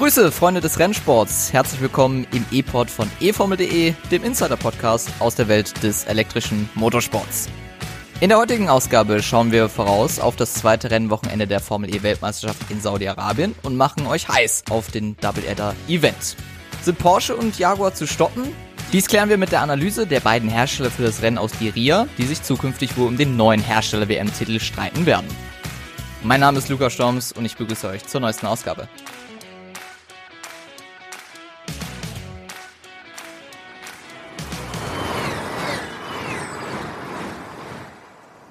Grüße, Freunde des Rennsports. Herzlich willkommen im E-Pod von eFormel.de, dem Insider-Podcast aus der Welt des elektrischen Motorsports. In der heutigen Ausgabe schauen wir voraus auf das zweite Rennwochenende der Formel E Weltmeisterschaft in Saudi-Arabien und machen euch heiß auf den Double Adder Event. Sind Porsche und Jaguar zu stoppen? Dies klären wir mit der Analyse der beiden Hersteller für das Rennen aus Diriyah, die sich zukünftig wohl um den neuen Hersteller-WM-Titel streiten werden. Mein Name ist Lukas Storms und ich begrüße euch zur neuesten Ausgabe.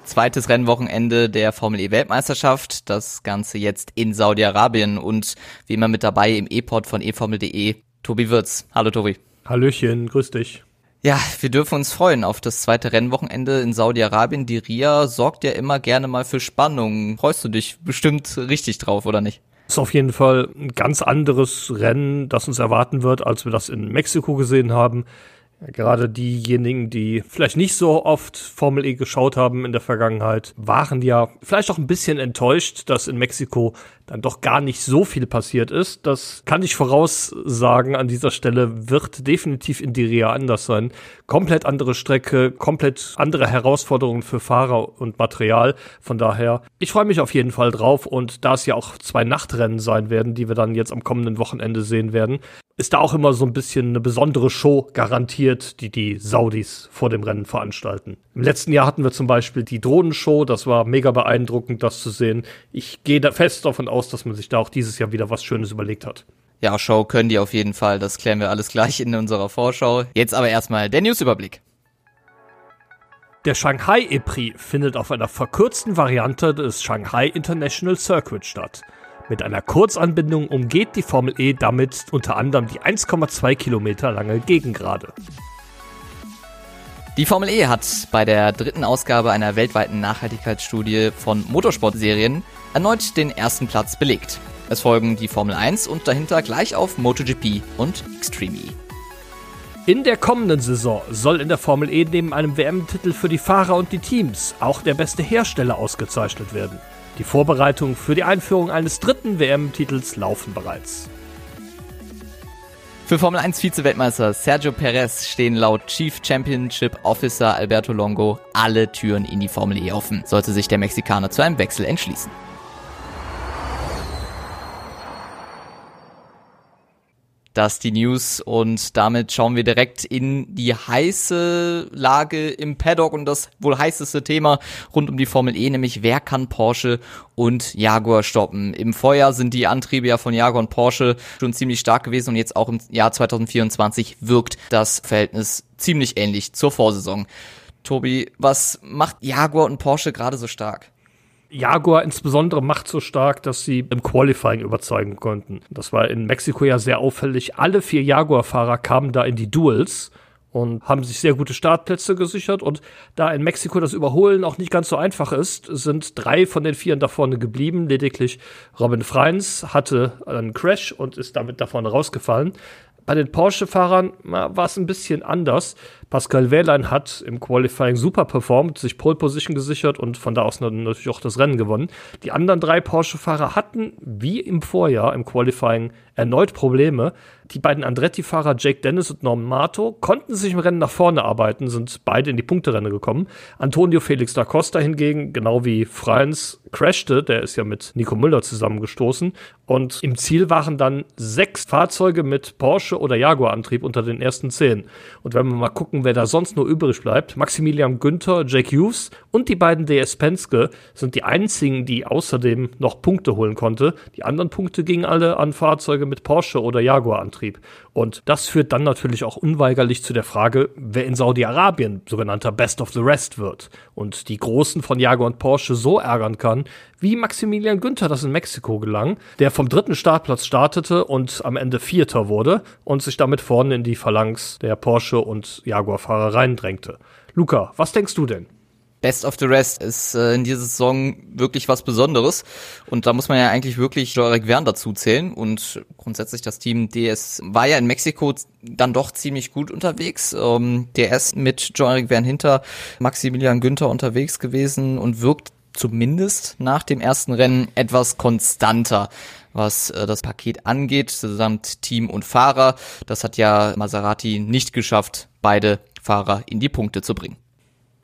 Zweites Rennwochenende der Formel E Weltmeisterschaft. Das Ganze jetzt in Saudi-Arabien und wie immer mit dabei im E-Pod von eFormel.de Tobi Wirz. Hallo Tobi. Hallöchen, grüß dich. Ja, wir dürfen uns freuen auf das zweite Rennwochenende in Saudi-Arabien. Die RIA sorgt ja immer gerne mal für Spannung. Freust du dich bestimmt richtig drauf, oder nicht? ist auf jeden Fall ein ganz anderes Rennen, das uns erwarten wird, als wir das in Mexiko gesehen haben. Gerade diejenigen, die vielleicht nicht so oft Formel E geschaut haben in der Vergangenheit, waren ja vielleicht auch ein bisschen enttäuscht, dass in Mexiko dann doch gar nicht so viel passiert ist. Das kann ich voraussagen an dieser Stelle, wird definitiv in Diria anders sein. Komplett andere Strecke, komplett andere Herausforderungen für Fahrer und Material. Von daher, ich freue mich auf jeden Fall drauf und da es ja auch zwei Nachtrennen sein werden, die wir dann jetzt am kommenden Wochenende sehen werden, ist da auch immer so ein bisschen eine besondere Show garantiert, die die Saudis vor dem Rennen veranstalten. Im letzten Jahr hatten wir zum Beispiel die Drohnenshow, das war mega beeindruckend, das zu sehen. Ich gehe da fest davon aus, dass man sich da auch dieses Jahr wieder was Schönes überlegt hat. Ja, Show können die auf jeden Fall, das klären wir alles gleich in unserer Vorschau. Jetzt aber erstmal der Newsüberblick. Der Shanghai E-Prix findet auf einer verkürzten Variante des Shanghai International Circuit statt. Mit einer Kurzanbindung umgeht die Formel E damit unter anderem die 1,2 Kilometer lange Gegengrade. Die Formel E hat bei der dritten Ausgabe einer weltweiten Nachhaltigkeitsstudie von Motorsportserien erneut den ersten Platz belegt. Es folgen die Formel 1 und dahinter gleich auf MotoGP und Extreme E. In der kommenden Saison soll in der Formel E neben einem WM-Titel für die Fahrer und die Teams auch der beste Hersteller ausgezeichnet werden. Die Vorbereitungen für die Einführung eines dritten WM-Titels laufen bereits. Für Formel 1 Vize-Weltmeister Sergio Perez stehen laut Chief Championship Officer Alberto Longo alle Türen in die Formel E offen, sollte sich der Mexikaner zu einem Wechsel entschließen. Das die News und damit schauen wir direkt in die heiße Lage im Paddock und das wohl heißeste Thema rund um die Formel E, nämlich wer kann Porsche und Jaguar stoppen. Im Vorjahr sind die Antriebe ja von Jaguar und Porsche schon ziemlich stark gewesen und jetzt auch im Jahr 2024 wirkt das Verhältnis ziemlich ähnlich zur Vorsaison. Tobi, was macht Jaguar und Porsche gerade so stark? Jaguar insbesondere macht so stark, dass sie im Qualifying überzeugen konnten. Das war in Mexiko ja sehr auffällig. Alle vier Jaguar-Fahrer kamen da in die Duels und haben sich sehr gute Startplätze gesichert. Und da in Mexiko das Überholen auch nicht ganz so einfach ist, sind drei von den vieren da vorne geblieben. Lediglich Robin Freins hatte einen Crash und ist damit da vorne rausgefallen. Bei den Porsche-Fahrern war es ein bisschen anders. Pascal Wehrlein hat im Qualifying super performt, sich Pole Position gesichert und von da aus natürlich auch das Rennen gewonnen. Die anderen drei Porsche-Fahrer hatten, wie im Vorjahr im Qualifying, erneut Probleme. Die beiden Andretti-Fahrer Jake Dennis und Norman Mato konnten sich im Rennen nach vorne arbeiten, sind beide in die Punkterennen gekommen. Antonio Felix da Costa hingegen, genau wie Freins, crashte, der ist ja mit Nico Müller zusammengestoßen. Und im Ziel waren dann sechs Fahrzeuge mit Porsche oder Jaguar-Antrieb unter den ersten zehn. Und wenn wir mal gucken, wer da sonst nur übrig bleibt, Maximilian Günther, Jake Hughes und die beiden DS Penske sind die einzigen, die außerdem noch Punkte holen konnte. Die anderen Punkte gingen alle an Fahrzeuge mit Porsche oder Jaguar-Antrieb. Und das führt dann natürlich auch unweigerlich zu der Frage, wer in Saudi-Arabien sogenannter Best of the Rest wird und die Großen von Jaguar und Porsche so ärgern kann, wie Maximilian Günther das in Mexiko gelang, der vom dritten Startplatz startete und am Ende Vierter wurde und sich damit vorne in die Phalanx der Porsche und Jaguar-Fahrer reindrängte. Luca, was denkst du denn? Best of the Rest ist äh, in dieser Saison wirklich was Besonderes. Und da muss man ja eigentlich wirklich Jorik Wern dazu zählen. Und grundsätzlich das Team DS war ja in Mexiko dann doch ziemlich gut unterwegs. Ähm, DS mit Jorik Wern hinter Maximilian Günther unterwegs gewesen und wirkt zumindest nach dem ersten Rennen etwas konstanter. was äh, das Paket angeht, samt Team und Fahrer. Das hat ja Maserati nicht geschafft, beide Fahrer in die Punkte zu bringen.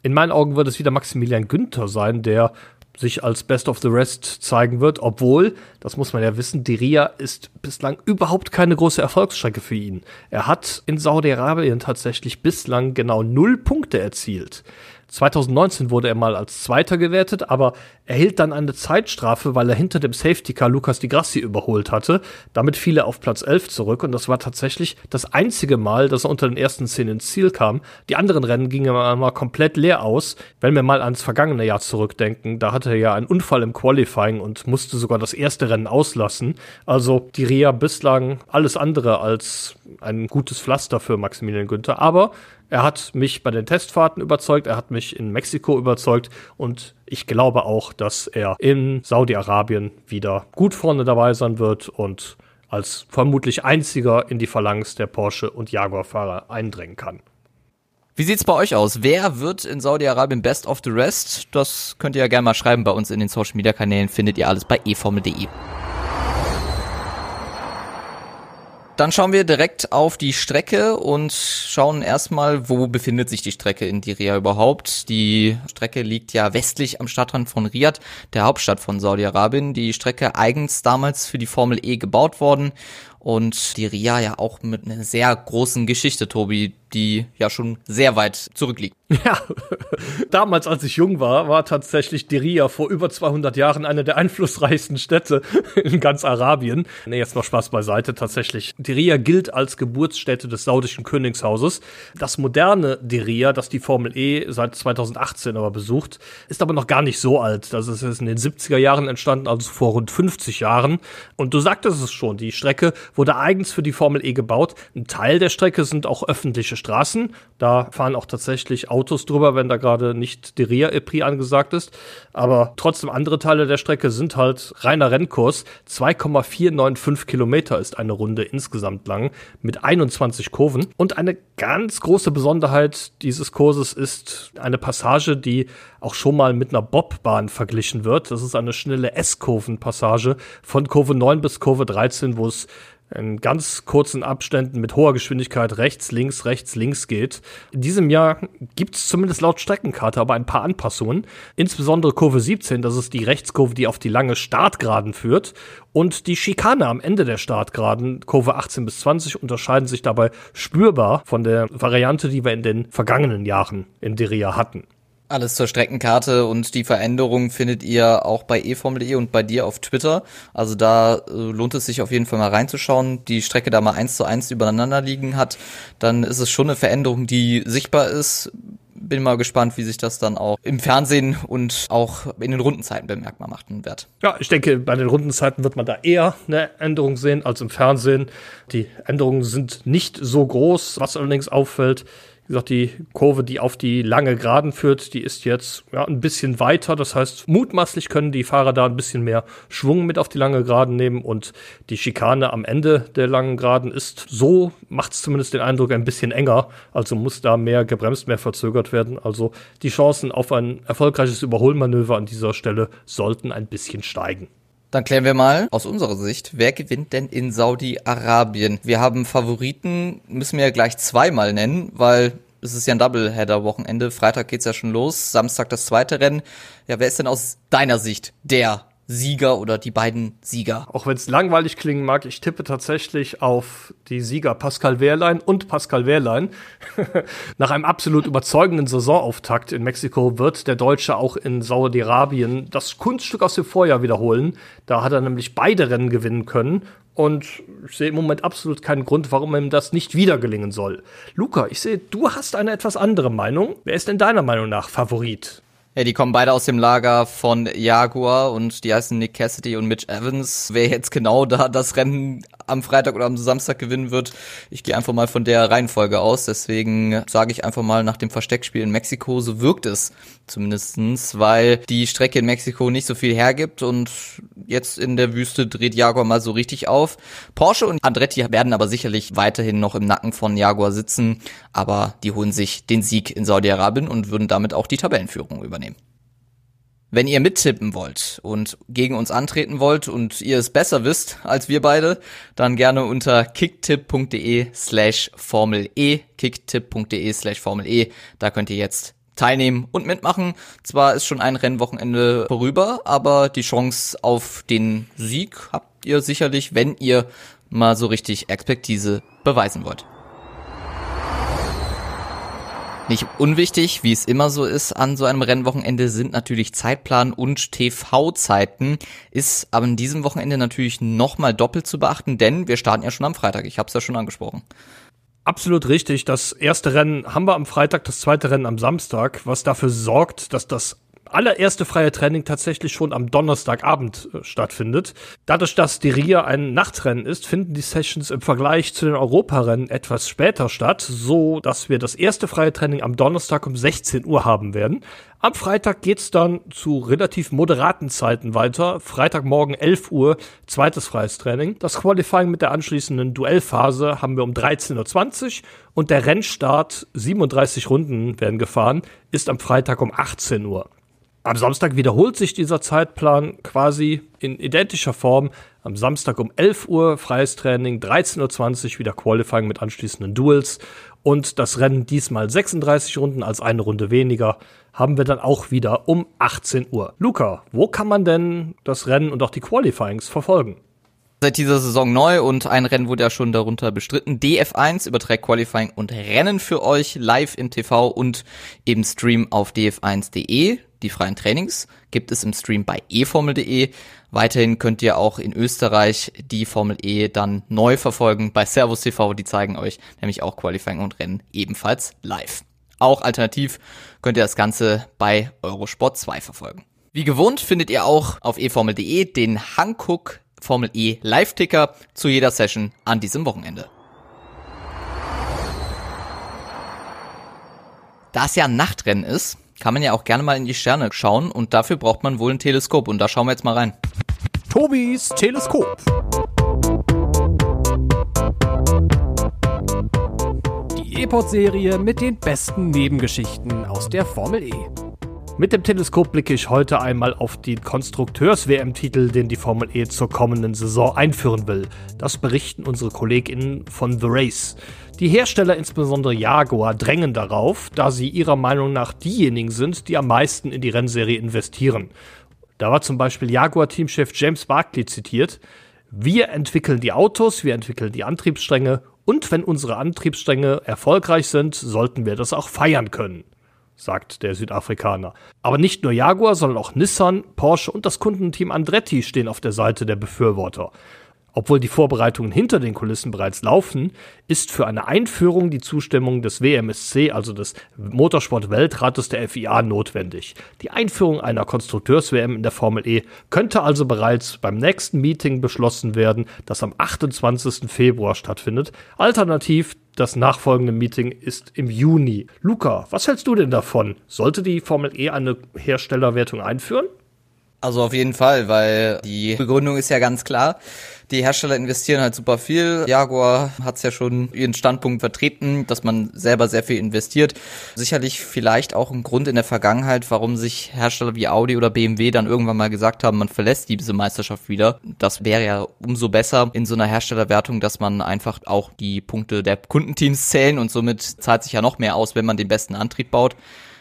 In meinen Augen wird es wieder Maximilian Günther sein, der sich als Best of the Rest zeigen wird, obwohl, das muss man ja wissen, Diria ist bislang überhaupt keine große Erfolgsstrecke für ihn. Er hat in Saudi-Arabien tatsächlich bislang genau null Punkte erzielt. 2019 wurde er mal als Zweiter gewertet, aber erhielt dann eine Zeitstrafe, weil er hinter dem Safety Car Lucas Di Grassi überholt hatte. Damit fiel er auf Platz 11 zurück und das war tatsächlich das einzige Mal, dass er unter den ersten zehn ins Ziel kam. Die anderen Rennen gingen mal komplett leer aus. Wenn wir mal ans vergangene Jahr zurückdenken, da hatte er ja einen Unfall im Qualifying und musste sogar das erste Rennen auslassen. Also die Ria bislang alles andere als ein gutes Pflaster für Maximilian Günther. Aber er hat mich bei den Testfahrten überzeugt, er hat mich in Mexiko überzeugt und ich glaube auch, dass er in Saudi-Arabien wieder gut vorne dabei sein wird und als vermutlich einziger in die Phalanx der Porsche und Jaguar-Fahrer eindringen kann. Wie sieht's bei euch aus? Wer wird in Saudi-Arabien Best of the Rest? Das könnt ihr ja gerne mal schreiben bei uns in den Social Media Kanälen. Findet ihr alles bei eformel.de. Dann schauen wir direkt auf die Strecke und schauen erstmal, wo befindet sich die Strecke in Diria überhaupt. Die Strecke liegt ja westlich am Stadtrand von Riyadh, der Hauptstadt von Saudi-Arabien. Die Strecke eigens damals für die Formel E gebaut worden und die Ria ja auch mit einer sehr großen Geschichte, Tobi, die ja schon sehr weit zurückliegt. Ja, damals, als ich jung war, war tatsächlich die Ria vor über 200 Jahren eine der einflussreichsten Städte in ganz Arabien. Nee, jetzt noch Spaß beiseite. Tatsächlich, die Ria gilt als Geburtsstätte des saudischen Königshauses. Das moderne Diria, das die Formel E seit 2018 aber besucht, ist aber noch gar nicht so alt. Das ist in den 70er Jahren entstanden, also vor rund 50 Jahren. Und du sagtest es schon, die Strecke wurde eigens für die Formel E gebaut. Ein Teil der Strecke sind auch öffentliche Straßen. Da fahren auch tatsächlich Autos drüber, wenn da gerade nicht der Ria-Epri angesagt ist. Aber trotzdem andere Teile der Strecke sind halt reiner Rennkurs. 2,495 Kilometer ist eine Runde insgesamt lang mit 21 Kurven. Und eine ganz große Besonderheit dieses Kurses ist eine Passage, die auch schon mal mit einer Bobbahn verglichen wird. Das ist eine schnelle S-Kurvenpassage von Kurve 9 bis Kurve 13, wo es in ganz kurzen Abständen mit hoher Geschwindigkeit rechts, links, rechts, links geht. In diesem Jahr gibt es zumindest laut Streckenkarte aber ein paar Anpassungen. Insbesondere Kurve 17, das ist die Rechtskurve, die auf die lange Startgraden führt. Und die Schikane am Ende der Startgraden, Kurve 18 bis 20, unterscheiden sich dabei spürbar von der Variante, die wir in den vergangenen Jahren in Diria hatten. Alles zur Streckenkarte und die Veränderungen findet ihr auch bei eformel.de und bei dir auf Twitter. Also da äh, lohnt es sich auf jeden Fall mal reinzuschauen. Die Strecke da mal eins zu eins übereinander liegen hat, dann ist es schon eine Veränderung, die sichtbar ist. Bin mal gespannt, wie sich das dann auch im Fernsehen und auch in den Rundenzeiten bemerkbar machen wird. Ja, ich denke, bei den Rundenzeiten wird man da eher eine Änderung sehen als im Fernsehen. Die Änderungen sind nicht so groß. Was allerdings auffällt, wie gesagt, die Kurve, die auf die lange Geraden führt, die ist jetzt ja, ein bisschen weiter. Das heißt, mutmaßlich können die Fahrer da ein bisschen mehr Schwung mit auf die lange Geraden nehmen und die Schikane am Ende der langen Geraden ist so, macht es zumindest den Eindruck, ein bisschen enger. Also muss da mehr gebremst, mehr verzögert werden. Also die Chancen auf ein erfolgreiches Überholmanöver an dieser Stelle sollten ein bisschen steigen. Dann klären wir mal aus unserer Sicht, wer gewinnt denn in Saudi-Arabien? Wir haben Favoriten, müssen wir ja gleich zweimal nennen, weil es ist ja ein Doubleheader-Wochenende. Freitag geht's ja schon los, Samstag das zweite Rennen. Ja, wer ist denn aus deiner Sicht der Sieger oder die beiden Sieger. Auch wenn es langweilig klingen mag, ich tippe tatsächlich auf die Sieger Pascal Wehrlein und Pascal Wehrlein. Nach einem absolut überzeugenden Saisonauftakt in Mexiko wird der Deutsche auch in Saudi-Arabien das Kunststück aus dem Vorjahr wiederholen. Da hat er nämlich beide Rennen gewinnen können und ich sehe im Moment absolut keinen Grund, warum ihm das nicht wieder gelingen soll. Luca, ich sehe, du hast eine etwas andere Meinung. Wer ist denn deiner Meinung nach Favorit? Ja, die kommen beide aus dem Lager von Jaguar und die heißen Nick Cassidy und Mitch Evans. Wer jetzt genau da das Rennen am Freitag oder am Samstag gewinnen wird, ich gehe einfach mal von der Reihenfolge aus. Deswegen sage ich einfach mal nach dem Versteckspiel in Mexiko, so wirkt es zumindestens, weil die Strecke in Mexiko nicht so viel hergibt und jetzt in der Wüste dreht Jaguar mal so richtig auf. Porsche und Andretti werden aber sicherlich weiterhin noch im Nacken von Jaguar sitzen, aber die holen sich den Sieg in Saudi-Arabien und würden damit auch die Tabellenführung übernehmen. Wenn ihr mittippen wollt und gegen uns antreten wollt und ihr es besser wisst als wir beide, dann gerne unter kicktipp.de slash Formel E, kicktipp.de slash Formel E. Da könnt ihr jetzt teilnehmen und mitmachen. Zwar ist schon ein Rennwochenende vorüber, aber die Chance auf den Sieg habt ihr sicherlich, wenn ihr mal so richtig Expertise beweisen wollt. Nicht unwichtig, wie es immer so ist an so einem Rennwochenende, sind natürlich Zeitplan und TV-Zeiten. Ist aber in diesem Wochenende natürlich nochmal doppelt zu beachten, denn wir starten ja schon am Freitag. Ich habe es ja schon angesprochen. Absolut richtig. Das erste Rennen haben wir am Freitag, das zweite Rennen am Samstag, was dafür sorgt, dass das allererste freie Training tatsächlich schon am Donnerstagabend äh, stattfindet. Dadurch, dass die RIA ein Nachtrennen ist, finden die Sessions im Vergleich zu den Europarennen etwas später statt, so dass wir das erste freie Training am Donnerstag um 16 Uhr haben werden. Am Freitag geht's dann zu relativ moderaten Zeiten weiter. Freitagmorgen 11 Uhr, zweites freies Training. Das Qualifying mit der anschließenden Duellphase haben wir um 13.20 Uhr und der Rennstart, 37 Runden werden gefahren, ist am Freitag um 18 Uhr. Am Samstag wiederholt sich dieser Zeitplan quasi in identischer Form. Am Samstag um 11 Uhr freies Training, 13.20 Uhr wieder Qualifying mit anschließenden Duels und das Rennen diesmal 36 Runden als eine Runde weniger haben wir dann auch wieder um 18 Uhr. Luca, wo kann man denn das Rennen und auch die Qualifyings verfolgen? Seit dieser Saison neu und ein Rennen wurde ja schon darunter bestritten. DF1 überträgt Qualifying und Rennen für euch live im TV und im Stream auf df1.de. Die freien Trainings gibt es im Stream bei eformel.de. Weiterhin könnt ihr auch in Österreich die Formel E dann neu verfolgen bei Servus TV. Die zeigen euch nämlich auch Qualifying und Rennen ebenfalls live. Auch alternativ könnt ihr das Ganze bei Eurosport 2 verfolgen. Wie gewohnt findet ihr auch auf eformel.de den Hankook Formel E Live-Ticker zu jeder Session an diesem Wochenende. Da es ja ein Nachtrennen ist, kann man ja auch gerne mal in die Sterne schauen und dafür braucht man wohl ein Teleskop und da schauen wir jetzt mal rein. Tobis Teleskop. Die E-Pod-Serie mit den besten Nebengeschichten aus der Formel E. Mit dem Teleskop blicke ich heute einmal auf den Konstrukteurs-WM-Titel, den die Formel E zur kommenden Saison einführen will. Das berichten unsere KollegInnen von The Race. Die Hersteller, insbesondere Jaguar, drängen darauf, da sie ihrer Meinung nach diejenigen sind, die am meisten in die Rennserie investieren. Da war zum Beispiel Jaguar-Teamchef James Barkley zitiert. Wir entwickeln die Autos, wir entwickeln die Antriebsstränge und wenn unsere Antriebsstränge erfolgreich sind, sollten wir das auch feiern können sagt der Südafrikaner. Aber nicht nur Jaguar, sondern auch Nissan, Porsche und das Kundenteam Andretti stehen auf der Seite der Befürworter. Obwohl die Vorbereitungen hinter den Kulissen bereits laufen, ist für eine Einführung die Zustimmung des WMSC, also des Motorsport-Weltrates der FIA, notwendig. Die Einführung einer Konstrukteurs-WM in der Formel E könnte also bereits beim nächsten Meeting beschlossen werden, das am 28. Februar stattfindet. Alternativ das nachfolgende Meeting ist im Juni. Luca, was hältst du denn davon? Sollte die Formel E eine Herstellerwertung einführen? Also auf jeden Fall, weil die Begründung ist ja ganz klar. Die Hersteller investieren halt super viel. Jaguar hat es ja schon ihren Standpunkt vertreten, dass man selber sehr viel investiert. Sicherlich vielleicht auch ein Grund in der Vergangenheit, warum sich Hersteller wie Audi oder BMW dann irgendwann mal gesagt haben, man verlässt diese Meisterschaft wieder. Das wäre ja umso besser in so einer Herstellerwertung, dass man einfach auch die Punkte der Kundenteams zählen und somit zahlt sich ja noch mehr aus, wenn man den besten Antrieb baut.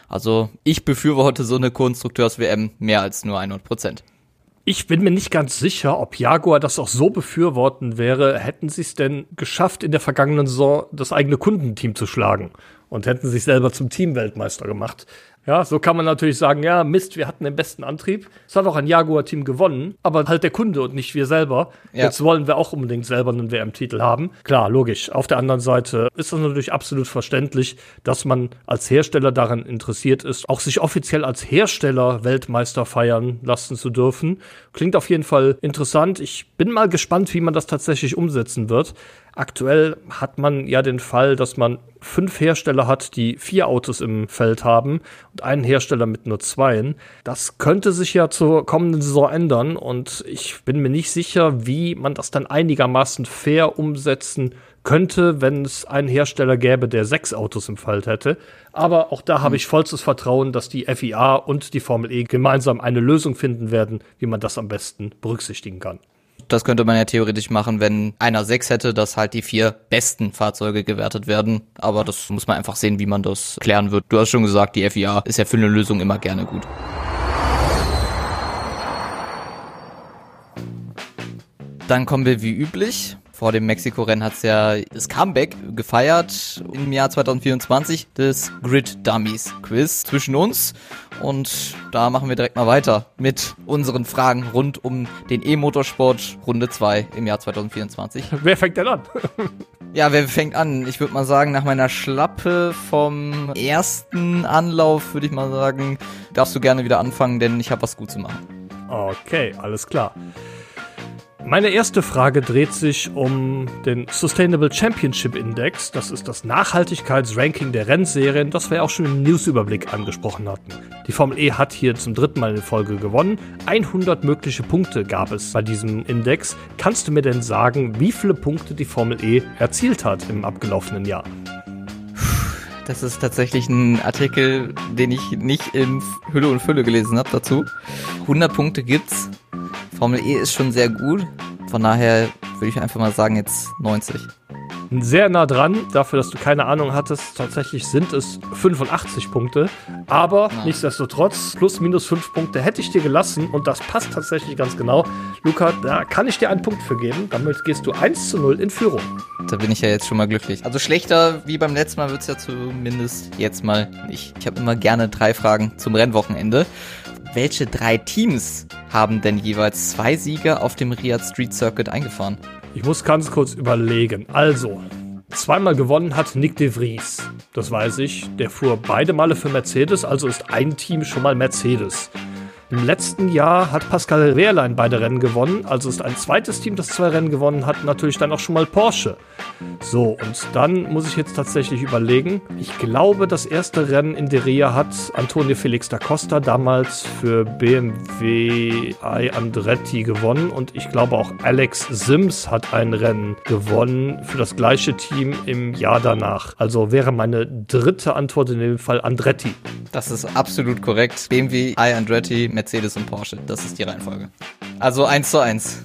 Also ich befürworte so eine Konstrukteurs-WM mehr als nur 100 Prozent. Ich bin mir nicht ganz sicher, ob Jaguar das auch so befürworten wäre, hätten sie es denn geschafft, in der vergangenen Saison das eigene Kundenteam zu schlagen und hätten sich selber zum Teamweltmeister gemacht. Ja, so kann man natürlich sagen, ja, Mist, wir hatten den besten Antrieb. Es hat auch ein Jaguar-Team gewonnen, aber halt der Kunde und nicht wir selber. Ja. Jetzt wollen wir auch unbedingt selber einen WM-Titel haben. Klar, logisch. Auf der anderen Seite ist das natürlich absolut verständlich, dass man als Hersteller daran interessiert ist, auch sich offiziell als Hersteller Weltmeister feiern lassen zu dürfen. Klingt auf jeden Fall interessant. Ich bin mal gespannt, wie man das tatsächlich umsetzen wird. Aktuell hat man ja den Fall, dass man fünf Hersteller hat, die vier Autos im Feld haben und einen Hersteller mit nur zweien. Das könnte sich ja zur kommenden Saison ändern und ich bin mir nicht sicher, wie man das dann einigermaßen fair umsetzen könnte, wenn es einen Hersteller gäbe, der sechs Autos im Feld hätte. Aber auch da habe ich vollstes Vertrauen, dass die FIA und die Formel E gemeinsam eine Lösung finden werden, wie man das am besten berücksichtigen kann. Das könnte man ja theoretisch machen, wenn einer sechs hätte, dass halt die vier besten Fahrzeuge gewertet werden. Aber das muss man einfach sehen, wie man das klären wird. Du hast schon gesagt, die FIA ist ja für eine Lösung immer gerne gut. Dann kommen wir wie üblich vor dem Mexiko-Rennen hat's ja das Comeback gefeiert im Jahr 2024 des Grid Dummies Quiz zwischen uns. Und da machen wir direkt mal weiter mit unseren Fragen rund um den E-Motorsport Runde 2 im Jahr 2024. Wer fängt denn an? Ja, wer fängt an? Ich würde mal sagen, nach meiner Schlappe vom ersten Anlauf würde ich mal sagen, darfst du gerne wieder anfangen, denn ich habe was gut zu machen. Okay, alles klar. Meine erste Frage dreht sich um den Sustainable Championship Index. Das ist das Nachhaltigkeitsranking der Rennserien, das wir auch schon im Newsüberblick angesprochen hatten. Die Formel E hat hier zum dritten Mal in Folge gewonnen. 100 mögliche Punkte gab es bei diesem Index. Kannst du mir denn sagen, wie viele Punkte die Formel E erzielt hat im abgelaufenen Jahr? Das ist tatsächlich ein Artikel, den ich nicht in Hülle und Fülle gelesen habe dazu. 100 Punkte gibt's. Formel E ist schon sehr gut. Von daher würde ich einfach mal sagen, jetzt 90. Sehr nah dran, dafür, dass du keine Ahnung hattest. Tatsächlich sind es 85 Punkte. Aber ja. nichtsdestotrotz, plus minus 5 Punkte hätte ich dir gelassen. Und das passt tatsächlich ganz genau. Luca, da kann ich dir einen Punkt für geben. Damit gehst du 1 zu 0 in Führung. Da bin ich ja jetzt schon mal glücklich. Also schlechter wie beim letzten Mal wird es ja zumindest jetzt mal nicht. Ich habe immer gerne drei Fragen zum Rennwochenende. Welche drei Teams haben denn jeweils zwei Siege auf dem Riyadh Street Circuit eingefahren? Ich muss ganz kurz überlegen. Also, zweimal gewonnen hat Nick de Vries. Das weiß ich. Der fuhr beide Male für Mercedes, also ist ein Team schon mal Mercedes. Im letzten Jahr hat Pascal Wehrlein beide Rennen gewonnen, also ist ein zweites Team, das zwei Rennen gewonnen hat, natürlich dann auch schon mal Porsche. So, und dann muss ich jetzt tatsächlich überlegen. Ich glaube, das erste Rennen in Deria hat Antonio Felix da Costa damals für BMW I Andretti gewonnen und ich glaube auch Alex Sims hat ein Rennen gewonnen für das gleiche Team im Jahr danach. Also wäre meine dritte Antwort in dem Fall Andretti. Das ist absolut korrekt. BMW I Andretti Mercedes und Porsche. Das ist die Reihenfolge. Also eins zu eins.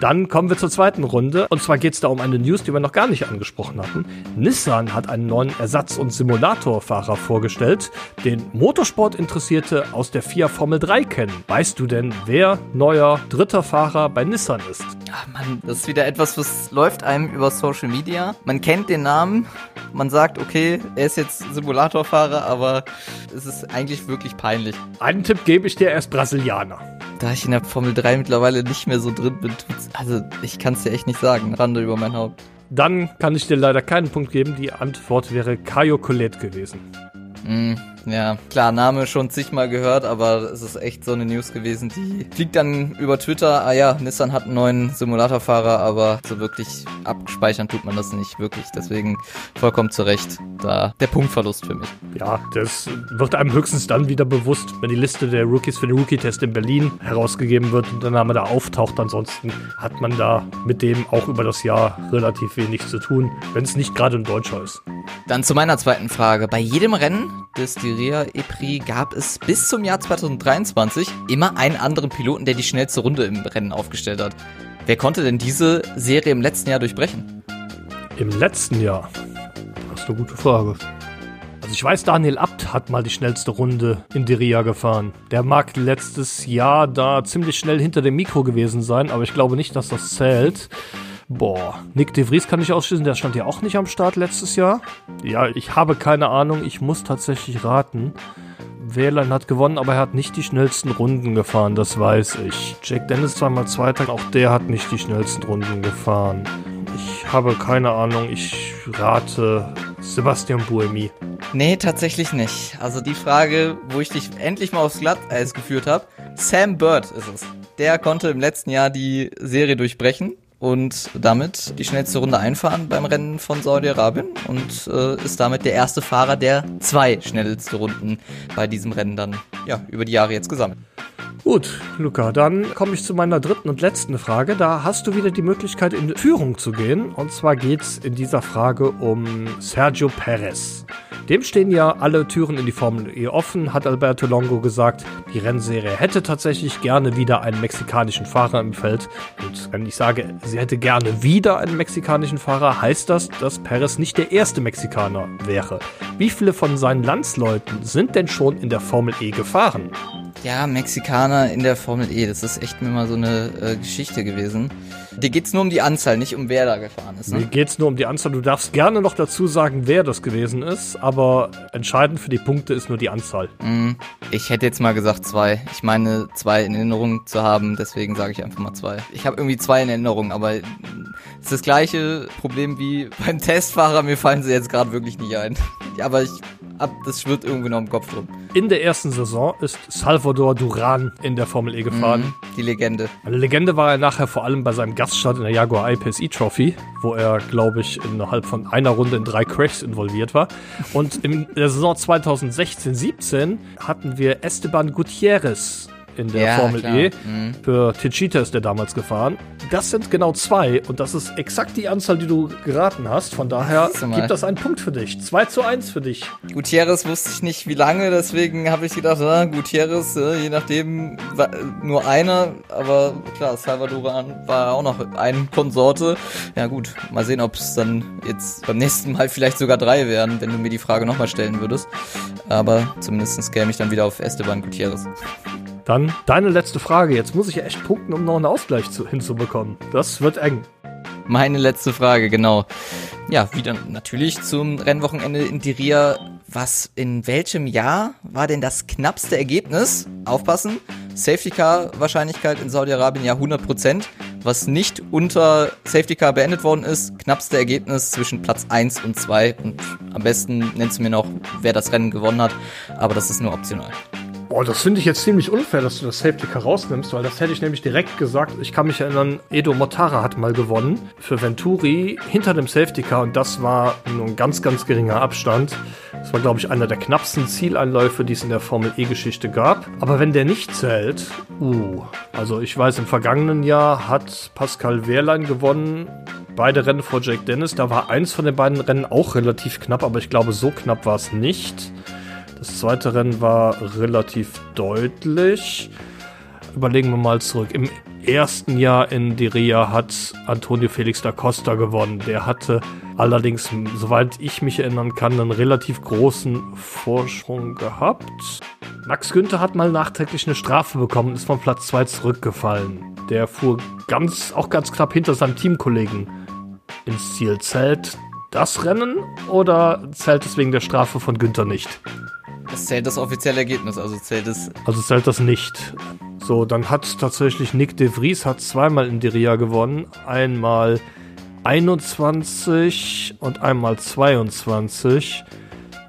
Dann kommen wir zur zweiten Runde. Und zwar geht es da um eine News, die wir noch gar nicht angesprochen hatten. Nissan hat einen neuen Ersatz- und Simulatorfahrer vorgestellt, den Motorsport-Interessierte aus der FIA Formel 3 kennen. Weißt du denn, wer neuer dritter Fahrer bei Nissan ist? Ach man, das ist wieder etwas, was läuft einem über Social Media. Man kennt den Namen, man sagt, okay, er ist jetzt Simulatorfahrer, aber es ist eigentlich wirklich peinlich. Einen Tipp gebe ich dir, er ist Brasilianer. Da ich in der Formel 3 mittlerweile nicht mehr so drin bin, also ich kann es dir echt nicht sagen, Rande über mein Haupt. Dann kann ich dir leider keinen Punkt geben. Die Antwort wäre Caio Colette gewesen. Mm, ja, klar, Name schon zigmal gehört, aber es ist echt so eine News gewesen, die fliegt dann über Twitter, ah ja, Nissan hat einen neuen Simulatorfahrer, aber so wirklich abspeichern tut man das nicht wirklich. Deswegen vollkommen zu Recht da der Punktverlust für mich. Ja, das wird einem höchstens dann wieder bewusst, wenn die Liste der Rookies für den Rookie-Test in Berlin herausgegeben wird und der Name da auftaucht. Ansonsten hat man da mit dem auch über das Jahr relativ wenig zu tun, wenn es nicht gerade ein Deutscher ist. Dann zu meiner zweiten Frage. Bei jedem Rennen des Diria E-Prix gab es bis zum Jahr 2023 immer einen anderen Piloten, der die schnellste Runde im Rennen aufgestellt hat. Wer konnte denn diese Serie im letzten Jahr durchbrechen? Im letzten Jahr? Das ist eine gute Frage. Also ich weiß, Daniel Abt hat mal die schnellste Runde in Diria gefahren. Der mag letztes Jahr da ziemlich schnell hinter dem Mikro gewesen sein, aber ich glaube nicht, dass das zählt. Boah, Nick de Vries kann ich ausschließen, der stand ja auch nicht am Start letztes Jahr. Ja, ich habe keine Ahnung, ich muss tatsächlich raten. Wehrlein hat gewonnen, aber er hat nicht die schnellsten Runden gefahren, das weiß ich. Jack Dennis war mal Zweiter, auch der hat nicht die schnellsten Runden gefahren. Ich habe keine Ahnung, ich rate Sebastian Buemi. Nee, tatsächlich nicht. Also die Frage, wo ich dich endlich mal aufs Glatteis geführt habe, Sam Bird ist es. Der konnte im letzten Jahr die Serie durchbrechen und damit die schnellste Runde einfahren beim Rennen von Saudi-Arabien und äh, ist damit der erste Fahrer, der zwei schnellste Runden bei diesem Rennen dann ja, über die Jahre jetzt gesammelt. Gut, Luca, dann komme ich zu meiner dritten und letzten Frage. Da hast du wieder die Möglichkeit, in Führung zu gehen. Und zwar geht es in dieser Frage um Sergio Perez. Dem stehen ja alle Türen in die Formel E offen, hat Alberto Longo gesagt. Die Rennserie hätte tatsächlich gerne wieder einen mexikanischen Fahrer im Feld. Und wenn ich sage, sie hätte gerne wieder einen mexikanischen Fahrer, heißt das, dass Perez nicht der erste Mexikaner wäre. Wie viele von seinen Landsleuten sind denn schon in der Formel E gefahren? Ja, Mexikaner in der Formel E, das ist echt immer so eine äh, Geschichte gewesen. Dir geht's nur um die Anzahl, nicht um wer da gefahren ist. Ne? Mir geht's nur um die Anzahl. Du darfst gerne noch dazu sagen, wer das gewesen ist, aber entscheidend für die Punkte ist nur die Anzahl. Mm, ich hätte jetzt mal gesagt zwei. Ich meine, zwei in Erinnerung zu haben, deswegen sage ich einfach mal zwei. Ich habe irgendwie zwei in Erinnerung, aber es ist das gleiche Problem wie beim Testfahrer. Mir fallen sie jetzt gerade wirklich nicht ein. aber ich ab, das schwirrt irgendwie noch im Kopf rum. In der ersten Saison ist Salvador Duran in der Formel E gefahren. Mhm, die Legende. Eine Legende war er nachher vor allem bei seinem Gaststart in der Jaguar I-Pace E-Trophy, wo er, glaube ich, innerhalb von einer Runde in drei Crashs involviert war. Und in der Saison 2016-17 hatten wir Esteban Gutierrez in der Ja, Formel klar. E. Mhm. Für Tichita ist der damals gefahren. Das sind genau zwei und das ist exakt die Anzahl, die du geraten hast. Von daher gibt das einen Punkt für dich. 2 zu 1 für dich. Gutierrez wusste ich nicht wie lange, deswegen habe ich gedacht, ah, Gutierrez, äh, je nachdem, wa- nur einer, aber klar, Salvadoran war auch noch ein Konsorte. Ja gut, mal sehen, ob es dann jetzt beim nächsten Mal vielleicht sogar drei wären, wenn du mir die Frage nochmal stellen würdest. Aber zumindest käme ich dann wieder auf Esteban Gutierrez. Dann deine letzte Frage. Jetzt muss ich ja echt punkten, um noch einen Ausgleich zu, hinzubekommen. Das wird eng. Meine letzte Frage, genau. Ja, wieder natürlich zum Rennwochenende in Diria. Was in welchem Jahr war denn das knappste Ergebnis? Aufpassen. Safety Car Wahrscheinlichkeit in Saudi-Arabien ja 100%. Was nicht unter Safety Car beendet worden ist, knappste Ergebnis zwischen Platz 1 und 2 und am besten nennst du mir noch, wer das Rennen gewonnen hat, aber das ist nur optional. Boah, das finde ich jetzt ziemlich unfair, dass du das Safety Car rausnimmst, weil das hätte ich nämlich direkt gesagt. Ich kann mich erinnern, Edo Mortara hat mal gewonnen für Venturi hinter dem Safety Car und das war nur ein ganz, ganz geringer Abstand. Das war, glaube ich, einer der knappsten Zieleinläufe, die es in der Formel E-Geschichte gab. Aber wenn der nicht zählt, uh, also ich weiß, im vergangenen Jahr hat Pascal Wehrlein gewonnen. Beide Rennen vor Jake Dennis. Da war eins von den beiden Rennen auch relativ knapp, aber ich glaube, so knapp war es nicht. Das zweite Rennen war relativ deutlich. Überlegen wir mal zurück. Im ersten Jahr in Diria hat Antonio Felix da Costa gewonnen. Der hatte allerdings, soweit ich mich erinnern kann, einen relativ großen Vorsprung gehabt. Max Günther hat mal nachträglich eine Strafe bekommen und ist von Platz 2 zurückgefallen. Der fuhr ganz, auch ganz knapp hinter seinem Teamkollegen ins Ziel. Zählt das Rennen oder zählt es wegen der Strafe von Günther nicht? Das zählt das offizielle Ergebnis, also zählt es Also zählt das nicht. So, dann hat tatsächlich Nick de Vries hat zweimal in Diria gewonnen. Einmal 21 und einmal 22.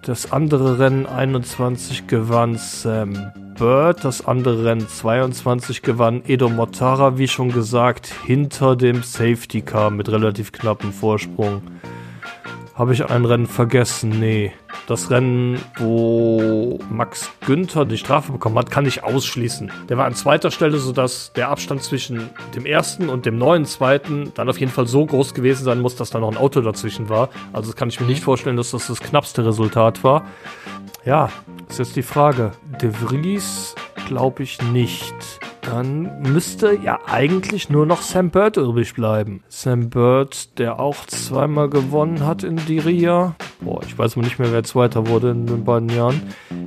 Das andere Rennen 21 gewann Sam Bird. Das andere Rennen 22 gewann Edo Mortara, wie schon gesagt, hinter dem Safety Car mit relativ knappem Vorsprung. Habe ich ein Rennen vergessen? Nee. Das Rennen, wo Max Günther die Strafe bekommen hat, kann ich ausschließen. Der war an zweiter Stelle, sodass der Abstand zwischen dem ersten und dem neuen zweiten dann auf jeden Fall so groß gewesen sein muss, dass da noch ein Auto dazwischen war. Also kann ich mir nicht vorstellen, dass das das knappste Resultat war. Ja, ist jetzt die Frage. De Vries glaube ich nicht. Dann müsste ja eigentlich nur noch Sam Bird übrig bleiben. Sam Bird, der auch zweimal gewonnen hat in Diria. Boah, ich weiß mal nicht mehr, wer Zweiter wurde in den beiden Jahren.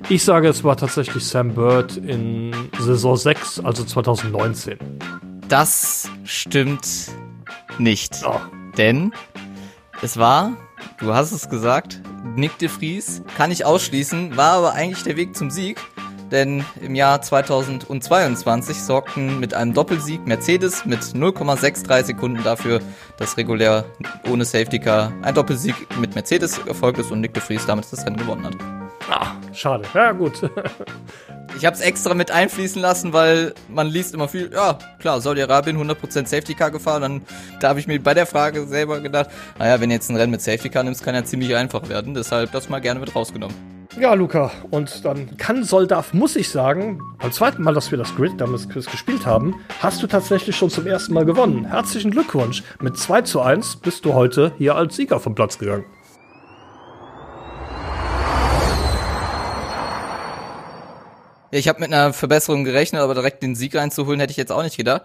Ich sage, es war tatsächlich Sam Bird in Saison 6, also 2019. Das stimmt nicht. Oh, Denn es war, du hast es gesagt, Nick de Vries, kann ich ausschließen, war aber eigentlich der Weg zum Sieg. Denn im Jahr 2022 sorgten mit einem Doppelsieg Mercedes mit 0,63 Sekunden dafür, dass regulär ohne Safety Car ein Doppelsieg mit Mercedes erfolgt ist und Nick de Vries damit das Rennen gewonnen hat. ah, schade. Ja, gut. Ich habe es extra mit einfließen lassen, weil man liest immer viel, ja, klar, Saudi-Arabien 100% Safety Car gefahren. Dann da habe ich mir bei der Frage selber gedacht, naja, wenn du jetzt ein Rennen mit Safety Car nimmst, kann ja ziemlich einfach werden. Deshalb das mal gerne mit rausgenommen. Ja, Luca, und dann kann Soldaf, muss ich sagen, beim zweiten Mal, dass wir das Grid damals gespielt haben, hast du tatsächlich schon zum ersten Mal gewonnen. Herzlichen Glückwunsch. Mit 2 zu 1 bist du heute hier als Sieger vom Platz gegangen. Ja, ich habe mit einer Verbesserung gerechnet, aber direkt den Sieg reinzuholen, hätte ich jetzt auch nicht gedacht.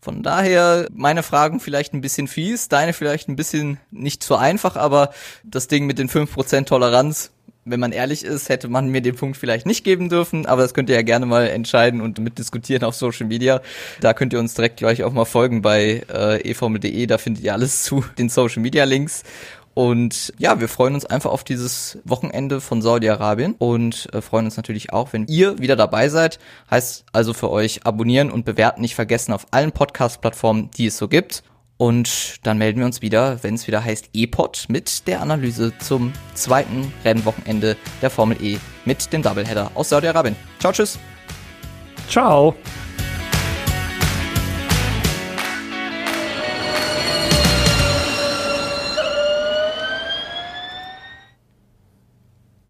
Von daher meine Fragen vielleicht ein bisschen fies, deine vielleicht ein bisschen nicht zu einfach, aber das Ding mit den 5% Toleranz, wenn man ehrlich ist, hätte man mir den Punkt vielleicht nicht geben dürfen, aber das könnt ihr ja gerne mal entscheiden und mitdiskutieren auf Social Media. Da könnt ihr uns direkt gleich auch mal folgen bei äh, eformel.de, da findet ihr alles zu den Social Media Links. Und ja, wir freuen uns einfach auf dieses Wochenende von Saudi-Arabien und äh, freuen uns natürlich auch, wenn ihr wieder dabei seid. Heißt also für euch abonnieren und bewerten nicht vergessen auf allen Podcast-Plattformen, die es so gibt. Und dann melden wir uns wieder, wenn es wieder heißt E-Pod mit der Analyse zum zweiten Rennwochenende der Formel E mit dem Doubleheader aus Saudi-Arabien. Ciao, tschüss. Ciao.